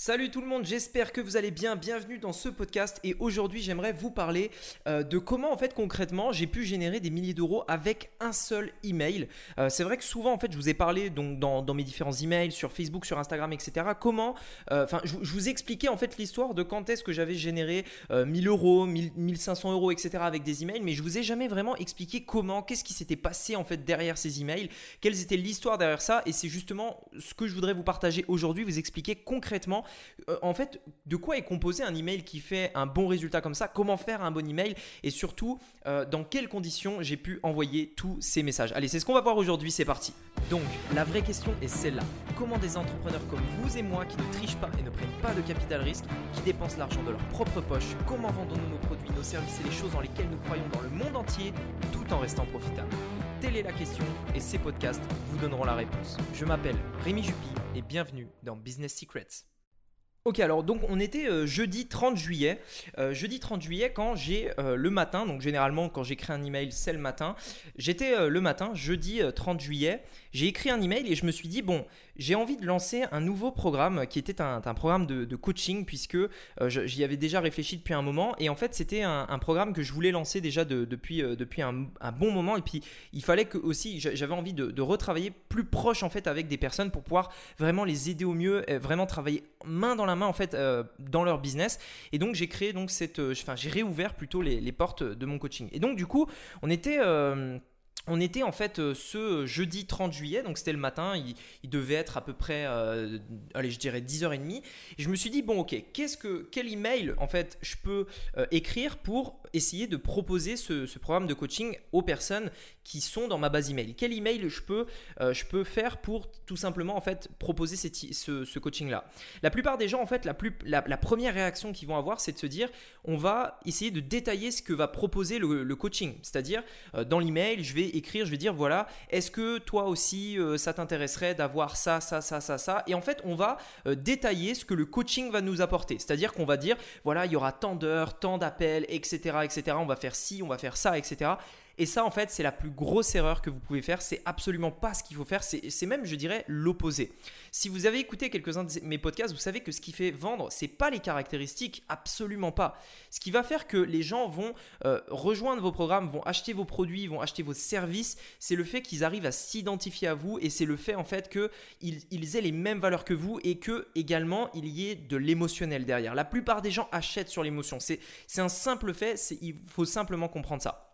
Salut tout le monde, j'espère que vous allez bien. Bienvenue dans ce podcast et aujourd'hui j'aimerais vous parler euh, de comment en fait concrètement j'ai pu générer des milliers d'euros avec un seul email. Euh, c'est vrai que souvent en fait je vous ai parlé donc dans, mes différents emails sur Facebook, sur Instagram, etc. Comment, euh, enfin je, vous expliquais en fait l'histoire de quand est-ce que j'avais généré 1000 euros, 1500 euros, etc. avec des emails, mais je vous ai jamais vraiment expliqué comment, qu'est-ce qui s'était passé en fait derrière ces emails, quelles étaient l'histoire derrière ça et c'est justement ce que je voudrais vous partager aujourd'hui, vous expliquer concrètement en fait, de quoi est composé un email qui fait un bon résultat comme ça? Comment faire un bon email? Et surtout, euh, dans quelles conditions j'ai pu envoyer tous ces messages? Allez, c'est ce qu'on va voir aujourd'hui, c'est parti Donc, la vraie question est celle-là. Comment des entrepreneurs comme vous et moi qui ne trichent pas et ne prennent pas de capital risque, qui dépensent l'argent de leur propre poche, comment vendons-nous nos produits, nos services et les choses dans lesquelles nous croyons dans le monde entier, tout en restant profitables? Telle est la question et ces podcasts vous donneront la réponse. Je m'appelle Rémi Jupy et bienvenue dans Business Secrets. Ok, alors donc on était euh, jeudi 30 juillet. Euh, jeudi 30 juillet, quand j'ai euh, le matin, donc généralement quand j'écris un email, c'est le matin. J'étais le matin, jeudi 30 juillet, j'ai écrit un email et je me suis dit, bon, j'ai envie de lancer un nouveau programme qui était un, programme de, coaching puisque euh, j'y avais déjà réfléchi depuis un moment et en fait c'était un, programme que je voulais lancer déjà depuis, euh, depuis un, bon moment et puis il fallait que aussi j'avais envie de, retravailler plus proche en fait avec des personnes pour pouvoir vraiment les aider au mieux, vraiment travailler main dans la main en fait euh, dans leur business. Et donc j'ai créé donc cette, enfin j'ai réouvert plutôt les, portes de mon coaching. Et donc du coup on était on était en fait euh, ce jeudi 30 juillet, donc c'était le matin, il, devait être à peu près, euh, allez, je dirais 10h30. Et je me suis dit, bon, ok, qu'est-ce que, quel email en fait je peux euh, écrire pour essayer de proposer ce, programme de coaching aux personnes qui sont dans ma base email Quel email je peux, je peux faire pour tout simplement en fait proposer ce, coaching-là? La plupart des gens, en fait, la, plus, la, première réaction qu'ils vont avoir, c'est de se dire, on va essayer de détailler ce que va proposer le, coaching. C'est-à-dire, dans l'email, je vais écrire, je vais dire voilà, est-ce que toi aussi euh, ça t'intéresserait d'avoir ça, ça, ça, ça, ça? Et en fait, on va euh, détailler ce que le coaching va nous apporter. C'est-à-dire qu'on va dire voilà, il y aura tant d'heures, tant d'appels, etc., etc. On va faire ci, on va faire ça, etc. Et ça, en fait, c'est la plus grosse erreur que vous pouvez faire. C'est absolument pas ce qu'il faut faire. C'est même, je dirais, l'opposé. Si vous avez écouté quelques-uns de mes podcasts, vous savez que ce qui fait vendre, c'est pas les caractéristiques, absolument pas. Ce qui va faire que les gens vont euh, rejoindre vos programmes, vont acheter vos produits, vont acheter vos services, c'est le fait qu'ils arrivent à s'identifier à vous et c'est le fait en fait qu'ils ils aient les mêmes valeurs que vous et que également il y ait de l'émotionnel derrière. La plupart des gens achètent sur l'émotion. C'est un simple fait. Il faut simplement comprendre ça.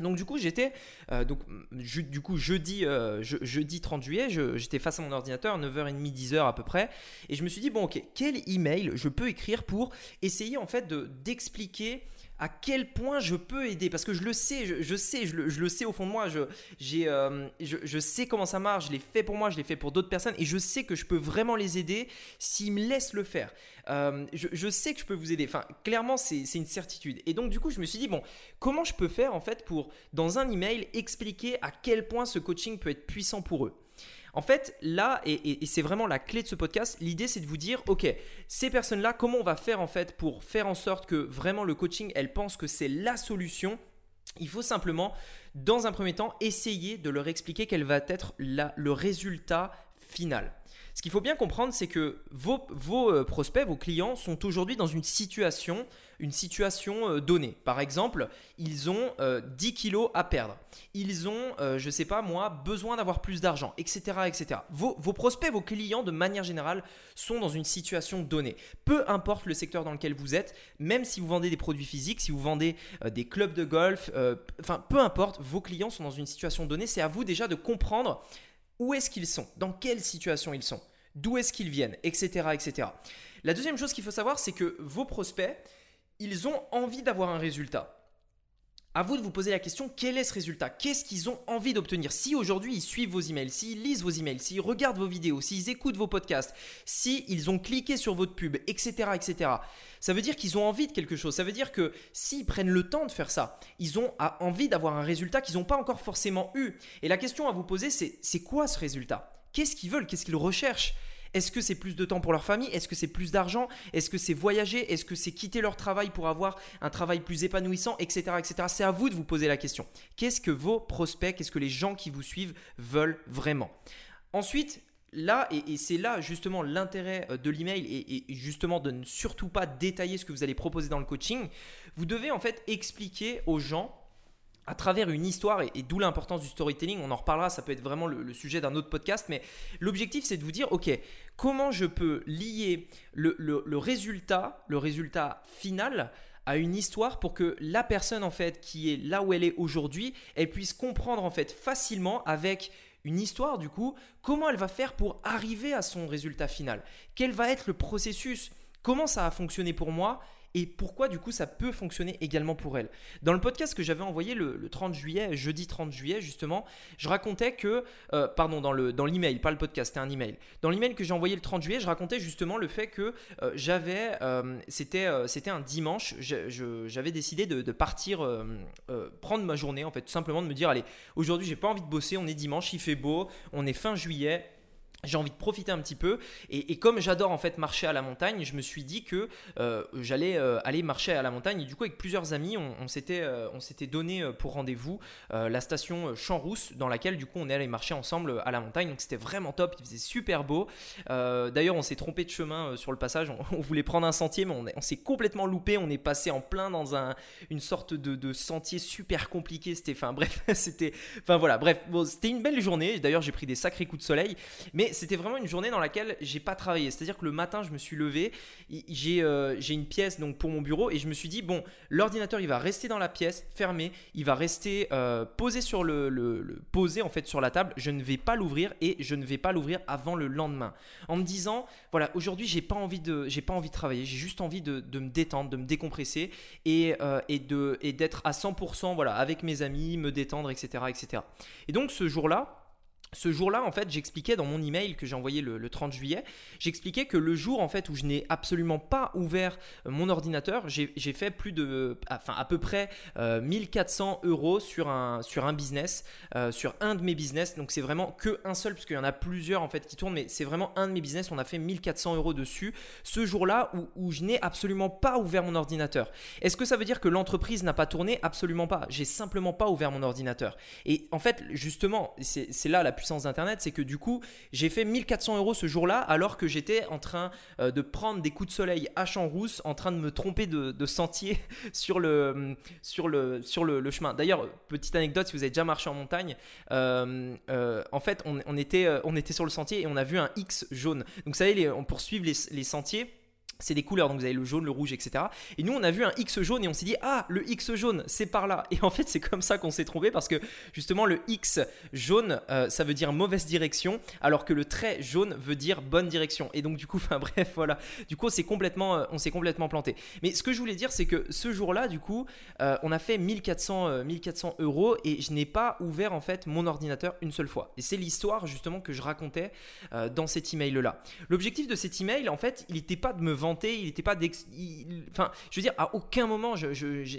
Donc du coup j'étais euh, donc du coup jeudi euh, jeudi 30 juillet j'étais face à mon ordinateur 9h30 10h à peu près et je me suis dit bon ok quel email je peux écrire pour essayer en fait de d'expliquer à quel point je peux aider. Parce que je le sais, je, sais, je le, sais au fond de moi, je, euh, je, sais comment ça marche, je l'ai fait pour moi, je l'ai fait pour d'autres personnes. Et je sais que je peux vraiment les aider s'ils me laissent le faire. Euh, je, sais que je peux vous aider, enfin clairement c'est une certitude. Et donc du coup je me suis dit bon, comment je peux faire en fait pour dans un email expliquer à quel point ce coaching peut être puissant pour eux? En fait, là, et, c'est vraiment la clé de ce podcast, l'idée c'est de vous dire, ok, ces personnes-là, comment on va faire en fait pour faire en sorte que vraiment le coaching, elles pensent que c'est la solution il faut simplement, dans un premier temps, essayer de leur expliquer quel va être le résultat final. Ce qu'il faut bien comprendre, c'est que vos, euh, prospects, vos clients sont aujourd'hui dans une situation, une situation euh, donnée. Par exemple, ils ont 10 euh, kilos à perdre. Ils ont, je ne sais pas moi, besoin d'avoir plus d'argent, etc. etc. Vos, vos, prospects, vos clients, de manière générale, sont dans une situation donnée. Peu importe le secteur dans lequel vous êtes, même si vous vendez des produits physiques, si vous vendez des clubs de golf, enfin, peu importe, vos clients sont dans une situation donnée. C'est à vous déjà de comprendre où est-ce qu'ils sont, dans quelle situation ils sont? D'où est-ce qu'ils viennent, etc., etc. La deuxième chose qu'il faut savoir, c'est que vos prospects, ils ont envie d'avoir un résultat. À vous de vous poser la question, quel est ce résultat? Qu'est-ce qu'ils ont envie d'obtenir? Si aujourd'hui ils suivent vos emails, s'ils lisent vos emails, s'ils regardent vos vidéos, s'ils écoutent vos podcasts, s'ils ont cliqué sur votre pub, etc., etc., ça veut dire qu'ils ont envie de quelque chose. Ça veut dire que s'ils prennent le temps de faire ça, ils ont envie d'avoir un résultat qu'ils n'ont pas encore forcément eu. Et la question à vous poser, c'est c'est quoi ce résultat? Qu'est-ce qu'ils veulent? Qu'est-ce qu'ils recherchent? Est-ce que c'est plus de temps pour leur famille? Est-ce que c'est plus d'argent? Est-ce que c'est voyager? Est-ce que c'est quitter leur travail pour avoir un travail plus épanouissant, etc., etc. C'est à vous de vous poser la question. Qu'est-ce que vos prospects, qu'est-ce que les gens qui vous suivent veulent vraiment? Ensuite, là, et, c'est là justement l'intérêt euh, de l'email et, et justement de ne surtout pas détailler ce que vous allez proposer dans le coaching, vous devez en fait expliquer aux gens à travers une histoire, et, d'où l'importance du storytelling, on en reparlera, ça peut être vraiment le, sujet d'un autre podcast, mais l'objectif c'est de vous dire, ok, comment je peux lier le, le, résultat, le résultat final à une histoire pour que la personne en fait qui est là où elle est aujourd'hui, elle puisse comprendre en fait facilement avec une histoire du coup, comment elle va faire pour arriver à son résultat final, quel va être le processus, comment ça a fonctionné pour moi? Et pourquoi du coup ça peut fonctionner également pour elle. Dans le podcast que j'avais envoyé le, 30 juillet, jeudi 30 juillet justement, je racontais que, euh, pardon, dans, le, dans l'email, pas le podcast, c'était un email. Dans l'email que j'ai envoyé le 30 juillet, je racontais justement le fait que euh, j'avais, euh, c'était, c'était un dimanche, j'avais décidé de, de partir prendre ma journée en fait, tout simplement de me dire, allez, aujourd'hui j'ai pas envie de bosser, on est dimanche, il fait beau, on est fin juillet j'ai envie de profiter un petit peu. Et, comme j'adore en fait marcher à la montagne je me suis dit que euh, j'allais euh, aller marcher à la montagne. Et du coup avec plusieurs amis on, s'était euh, on s'était donné pour rendez-vous la station Champs-Rousse dans laquelle du coup on est allé marcher ensemble à la montagne. Donc c'était vraiment top. Il faisait super beau. D'ailleurs on s'est trompé de chemin sur le passage. On, voulait prendre un sentier mais on, s'est complètement loupé. On est passé en plein dans un, une sorte de, de sentier super compliqué c'était enfin bref c'était enfin voilà. Bref c'était une belle journée. D'ailleurs j'ai pris des sacrés coups de soleil. Mais c'était vraiment une journée dans laquelle j'ai pas travaillé. C'est-à-dire que le matin, je me suis levé, euh, j'ai une pièce donc pour mon bureau et je me suis dit bon, l'ordinateur il va rester dans la pièce, fermé, il va rester euh, posé sur le, posé en fait sur la table. Je ne vais pas l'ouvrir et je ne vais pas l'ouvrir avant le lendemain. En me disant voilà, aujourd'hui j'ai pas envie de j'ai pas envie de travailler, j'ai juste envie de, me détendre, de me décompresser et, euh, et de et d'être à 100% voilà avec mes amis, me détendre, etc., etc. Et donc ce jour-là ce jour-là, en fait, j'expliquais dans mon email que j'ai envoyé le, 30 juillet, j'expliquais que le jour en fait où je n'ai absolument pas ouvert euh, mon ordinateur, j'ai fait plus de, enfin à peu près 1400 euh, euros sur un, sur un business, euh, sur un de mes business. Donc c'est vraiment que un seul, parce qu'il y en a plusieurs en fait qui tournent, mais c'est vraiment un de mes business. On a fait 1400 euros dessus ce jour-là où, où je n'ai absolument pas ouvert mon ordinateur. Est-ce que ça veut dire que l'entreprise n'a pas tourné? Absolument pas. J'ai simplement pas ouvert mon ordinateur. Et en fait, justement, c'est là la puissance d'Internet, c'est que du coup, j'ai fait 1400 euros ce jour-là alors que j'étais en train euh, de prendre des coups de soleil à Champs-Rousse, en train de me tromper de, sentier sur le, sur le, sur le, chemin. D'ailleurs, petite anecdote, si vous avez déjà marché en montagne, euh, euh, en fait, on, était, on était sur le sentier et on a vu un X jaune. Donc, vous savez, on poursuit les, les sentiers c'est des couleurs, donc vous avez le jaune, le rouge, etc. Et nous, on a vu un X jaune et on s'est dit, ah, le X jaune, c'est par là. Et en fait, c'est comme ça qu'on s'est trompé parce que justement, le X jaune, euh, ça veut dire mauvaise direction, alors que le trait jaune veut dire bonne direction. Et donc, du coup, enfin bref, voilà. Du coup, complètement, euh, on s'est complètement planté. Mais ce que je voulais dire, c'est que ce jour-là, du coup, euh, on a fait 1400, 1400 euros et je n'ai pas ouvert en fait mon ordinateur une seule fois. Et c'est l'histoire justement que je racontais dans cet email-là. L'objectif de cet email, en fait, il n'était pas de me vendre il n'était pas enfin je veux dire à aucun moment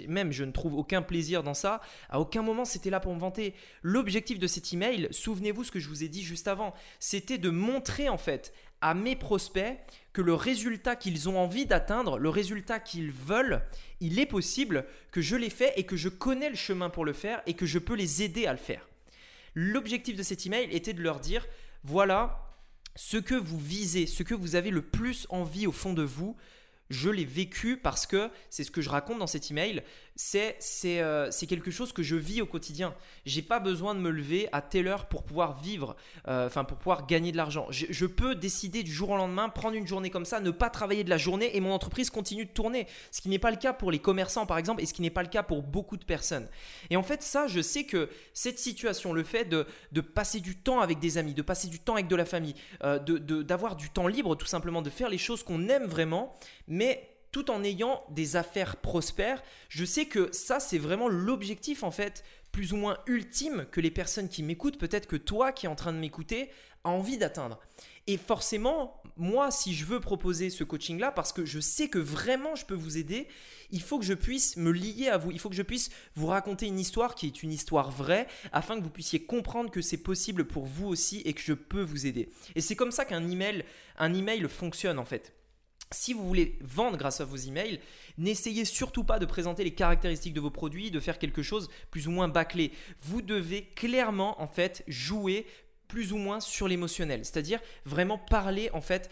même je ne trouve aucun plaisir dans ça à aucun moment c'était là pour me vanter l'objectif de cet email souvenez-vous ce que je vous ai dit juste avant c'était de montrer en fait à mes prospects que le résultat qu'ils ont envie d'atteindre, le résultat qu'ils veulent, il est possible, que je l'ai fait et que je connais le chemin pour le faire et que je peux les aider à le faire. L'objectif de cet email était de leur dire, voilà, ce que vous visez, ce que vous avez le plus envie au fond de vous, je l'ai vécu parce que c'est ce que je raconte dans cet email c'est euh, quelque chose que je vis au quotidien. J'ai pas besoin de me lever à telle heure pour pouvoir vivre, euh, enfin pour pouvoir gagner de l'argent. Je, peux décider du jour au lendemain, prendre une journée comme ça, ne pas travailler de la journée et mon entreprise continue de tourner. Ce qui n'est pas le cas pour les commerçants par exemple et ce qui n'est pas le cas pour beaucoup de personnes. Et en fait ça, je sais que cette situation, le fait de, de passer du temps avec des amis, de passer du temps avec de la famille, euh, d'avoir du temps libre tout simplement, de faire les choses qu'on aime vraiment, tout en ayant des affaires prospères. Je sais que ça, c'est vraiment l'objectif en fait, plus ou moins ultime que les personnes qui m'écoutent, peut-être que toi qui es en train de m'écouter, a envie d'atteindre. Et forcément, moi, si je veux proposer ce coaching-là, parce que je sais que vraiment je peux vous aider, il faut que je puisse me lier à vous. Il faut que je puisse vous raconter une histoire qui est une histoire vraie, afin que vous puissiez comprendre que c'est possible pour vous aussi et que je peux vous aider. Et c'est comme ça qu'un email, un email fonctionne en fait. Si vous voulez vendre grâce à vos emails, n'essayez surtout pas de présenter les caractéristiques de vos produits, de faire quelque chose plus ou moins bâclé. Vous devez clairement en fait jouer plus ou moins sur l'émotionnel, c'est-à-dire vraiment parler en fait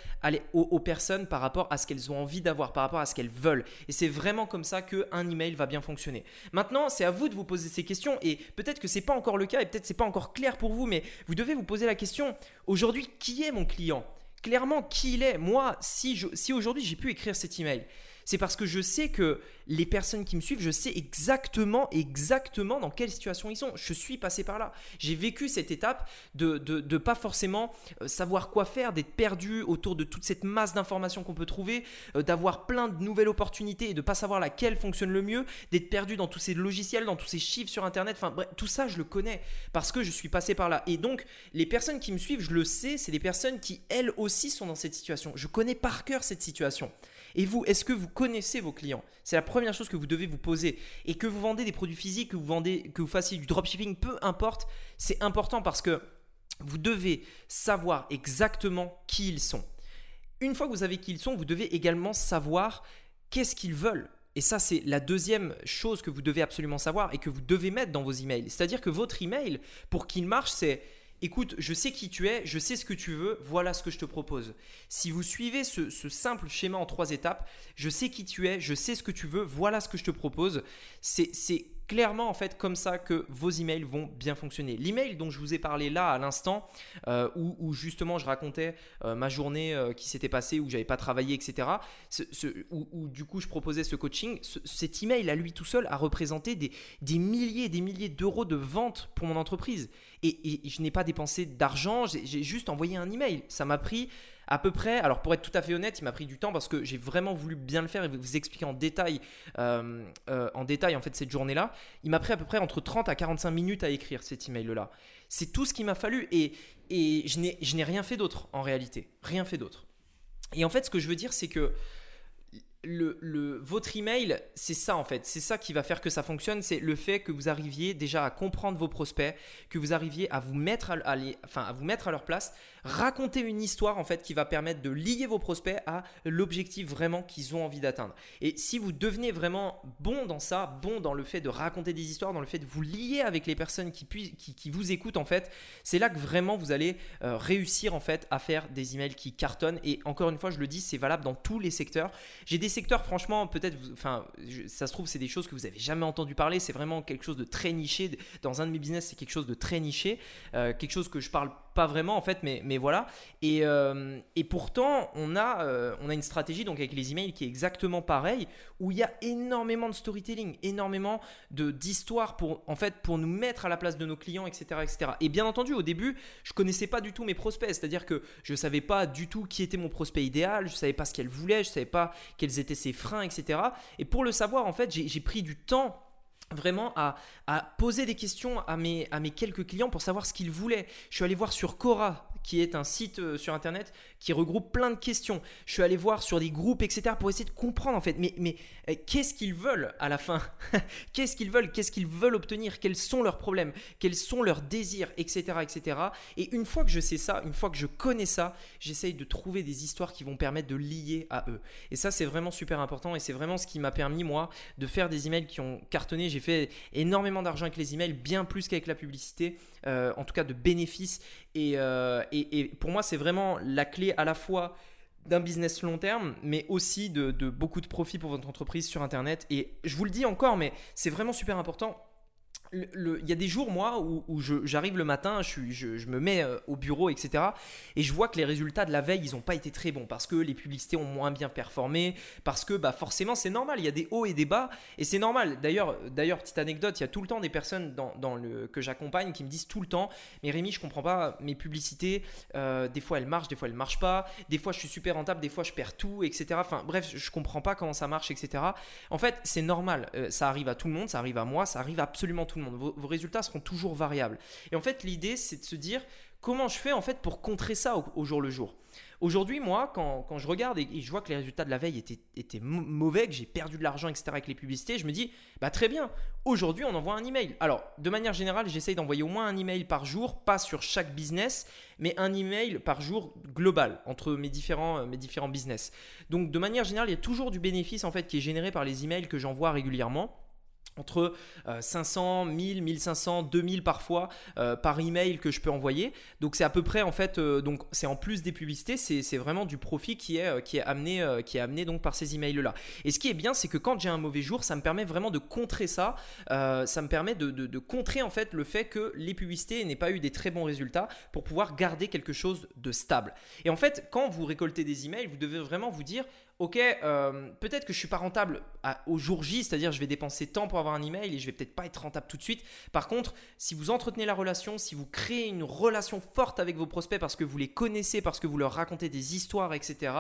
aux, personnes par rapport à ce qu'elles ont envie d'avoir, par rapport à ce qu'elles veulent. Et c'est vraiment comme ça qu'un email va bien fonctionner. Maintenant, c'est à vous de vous poser ces questions et peut-être que c'est pas encore le cas et peut-être c'est pas encore clair pour vous, mais vous devez vous poser la question aujourd'hui, qui est mon client? Clairement, qui il est. Moi, si, si aujourd'hui j'ai pu écrire cet email, c'est parce que je sais que les personnes qui me suivent, je sais exactement, exactement dans quelle situation ils sont. Je suis passé par là. J'ai vécu cette étape de ne pas forcément euh, savoir quoi faire, d'être perdu autour de toute cette masse d'informations qu'on peut trouver, euh, d'avoir plein de nouvelles opportunités et de pas savoir laquelle fonctionne le mieux, d'être perdu dans tous ces logiciels, dans tous ces chiffres sur Internet. Enfin bref, tout ça, je le connais parce que je suis passé par là. Et donc, les personnes qui me suivent, je le sais, c'est des personnes qui, elles aussi, sont dans cette situation. Je connais par cœur cette situation. Et vous, est-ce que vous connaissez vos clients? C'est la première chose que vous devez vous poser. Et que vous vendez des produits physiques, que vous, vendez, que vous fassiez du dropshipping, peu importe, c'est important parce que vous devez savoir exactement qui ils sont. Une fois que vous savez qui ils sont, vous devez également savoir qu'est-ce qu'ils veulent. Et ça, c'est la deuxième chose que vous devez absolument savoir et que vous devez mettre dans vos emails. C'est-à-dire que votre email, pour qu'il marche, c'est écoute, je sais qui tu es, je sais ce que tu veux, voilà ce que je te propose. Si vous suivez ce, simple schéma en trois étapes, je sais qui tu es, je sais ce que tu veux, voilà ce que je te propose, c'est clairement en fait comme ça que vos emails vont bien fonctionner. L'email dont je vous ai parlé là à l'instant, euh, où, justement je racontais euh, ma journée euh, qui s'était passée, où j'avais pas travaillé, etc. où, du coup je proposais ce coaching, cet email à lui tout seul a représenté des, milliers et des milliers d'euros de ventes pour mon entreprise. Et je n'ai pas dépensé d'argent, j'ai juste envoyé un email. Ça m'a pris à peu près, alors pour être tout à fait honnête, il m'a pris du temps parce que j'ai vraiment voulu bien le faire et vous expliquer en détail, euh, euh, en détail en fait cette journée-là. Il m'a pris à peu près entre 30 à 45 minutes à écrire cet email-là. C'est tout ce qu'il m'a fallu et, je n'ai rien fait d'autre en réalité, rien fait d'autre. Et en fait, ce que je veux dire, c'est que votre email, c'est ça en fait. C'est ça qui va faire que ça fonctionne. C'est le fait que vous arriviez déjà à comprendre vos prospects, que vous arriviez à vous mettre à leur place, raconter une histoire en fait qui va permettre de lier vos prospects à l'objectif vraiment qu'ils ont envie d'atteindre. Et si vous devenez vraiment bon dans ça, bon dans le fait de raconter des histoires, dans le fait de vous lier avec les personnes qui, qui, qui vous écoutent en fait, c'est là que vraiment vous allez euh, réussir en fait à faire des emails qui cartonnent. Et encore une fois, je le dis, c'est valable dans tous les secteurs. J'ai des secteurs, franchement, peut-être, enfin, ça se trouve, c'est des choses que vous avez jamais entendu parler. C'est vraiment quelque chose de très niché. Dans un de mes business, c'est quelque chose de très niché, euh, quelque chose que je parle pas vraiment en fait, mais, mais voilà. Et, euh, pourtant, on a, euh, on a une stratégie donc avec les emails qui est exactement pareil, où il y a énormément de storytelling, énormément d'histoires pour en fait pour nous mettre à la place de nos clients, etc., etc. Et bien entendu, au début, je connaissais pas du tout mes prospects, c'est-à-dire que je savais pas du tout qui était mon prospect idéal, je savais pas ce qu'elle voulait, je savais pas quels étaient ses freins, etc. Et pour le savoir, en fait, j'ai pris du temps vraiment à, poser des questions à mes, à mes quelques clients pour savoir ce qu'ils voulaient. Je suis allé voir sur Cora, qui est un site euh, sur internet qui regroupe plein de questions. Je suis allé voir sur des groupes, etc. pour essayer de comprendre en fait, mais, euh, qu'est-ce qu'ils veulent à la fin Qu'est-ce qu'ils veulent Qu'est-ce qu'ils veulent obtenir Quels sont leurs problèmes Quels sont leurs désirs Etc. etc. Et une fois que je sais ça, une fois que je connais ça, j'essaye de trouver des histoires qui vont permettre de lier à eux. Et ça, c'est vraiment super important et c'est vraiment ce qui m'a permis, moi, de faire des emails qui ont cartonné. J'ai fait énormément d'argent avec les emails, bien plus qu'avec la publicité, euh, en tout cas de bénéfices. Et, pour moi, c'est vraiment la clé à la fois d'un business long terme, mais aussi de, beaucoup de profit pour votre entreprise sur Internet. Et je vous le dis encore, mais c'est vraiment super important il y a des jours, moi, où, j'arrive le matin, je, me mets euh, au bureau, etc. Et je vois que les résultats de la veille, ils n'ont pas été très bons parce que les publicités ont moins bien performé, parce que bah, forcément, c'est normal, il y a des hauts et des bas, et c'est normal. D'ailleurs, d'ailleurs, petite anecdote, il y a tout le temps des personnes que j'accompagne qui me disent tout le temps, mais Rémi, je comprends pas mes publicités, euh, des fois elles marchent, des fois elles marchent pas, des fois je suis super rentable, des fois je perds tout, etc. Enfin bref, je comprends pas comment ça marche, etc. En fait, c'est normal, euh, ça arrive à tout le monde, ça arrive à moi, ça arrive à absolument tout le monde vos, résultats seront toujours variables. Et en fait, l'idée, c'est de se dire comment je fais en fait pour contrer ça au, jour le jour? Aujourd'hui, moi, quand, je regarde et, je vois que les résultats de la veille étaient, étaient mauvais, que j'ai perdu de l'argent, etc. avec les publicités, je me dis, bah très bien, aujourd'hui, on envoie un email. Alors, de manière générale, j'essaye d'envoyer au moins un email par jour, pas sur chaque business, mais un email par jour global entre mes différents, mes différents business. Donc, de manière générale, il y a toujours du bénéfice en fait qui est généré par les emails que j'envoie régulièrement. Entre 500, 1000, 1500, 2000 parfois euh, par email que je peux envoyer. Donc c'est à peu près en fait, euh, donc c'est en plus des publicités, c'est vraiment du profit qui est, euh, qui est amené, qui est amené donc par ces emails là. Et ce qui est bien, c'est que quand j'ai un mauvais jour, ça me permet vraiment de contrer ça. ça me permet de, de, contrer en fait le fait que les publicités n'aient pas eu des très bons résultats pour pouvoir garder quelque chose de stable. Et en fait, quand vous récoltez des emails, vous devez vraiment vous dire ok, euh, peut-être que je suis pas rentable au jour J, c'est-à-dire je vais dépenser tant pour avoir un email et je vais peut-être pas être rentable tout de suite. Par contre, si vous entretenez la relation, si vous créez une relation forte avec vos prospects parce que vous les connaissez, parce que vous leur racontez des histoires, etc.,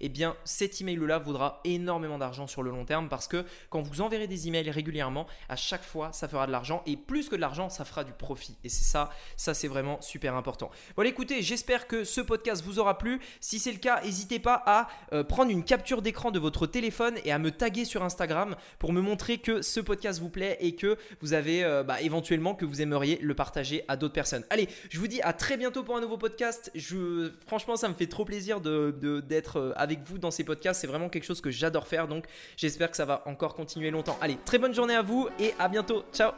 eh bien cet email-là vaudra énormément d'argent sur le long terme parce que quand vous enverrez des emails régulièrement, à chaque fois, ça fera de l'argent et plus que de l'argent, ça fera du profit. Et c'est ça, ça c'est vraiment super important. Voilà, écoutez, j'espère que ce podcast vous aura plu. Si c'est le cas, n'hésitez pas à euh, prendre une capture d'écran de votre téléphone et à me taguer sur Instagram pour me montrer que ce podcast vous plaît et que vous avez euh, bah, éventuellement que vous aimeriez le partager à d'autres personnes. Allez, je vous dis à très bientôt pour un nouveau podcast. Je, franchement, ça me fait trop plaisir d'être de, d'être euh, avec vous dans ces podcasts. C'est vraiment quelque chose que j'adore faire. Donc j'espère que ça va encore continuer longtemps. Allez, très bonne journée à vous et à bientôt. Ciao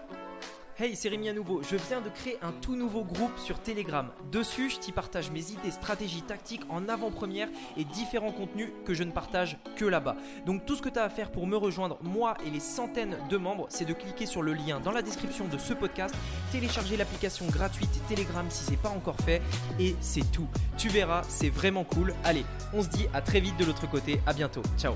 Hey, c'est Rémi à nouveau. Je viens de créer un tout nouveau groupe sur Telegram. Dessus, je t'y partage mes idées, stratégies, tactiques en avant-première et différents contenus que je ne partage que là-bas. Donc tout ce que tu as à faire pour me rejoindre, moi et les centaines de membres, c'est de cliquer sur le lien dans la description de ce podcast, télécharger l'application gratuite Telegram si c'est pas encore fait et c'est tout. Tu verras, c'est vraiment cool. Allez, on se dit à très vite de l'autre côté. À bientôt. Ciao.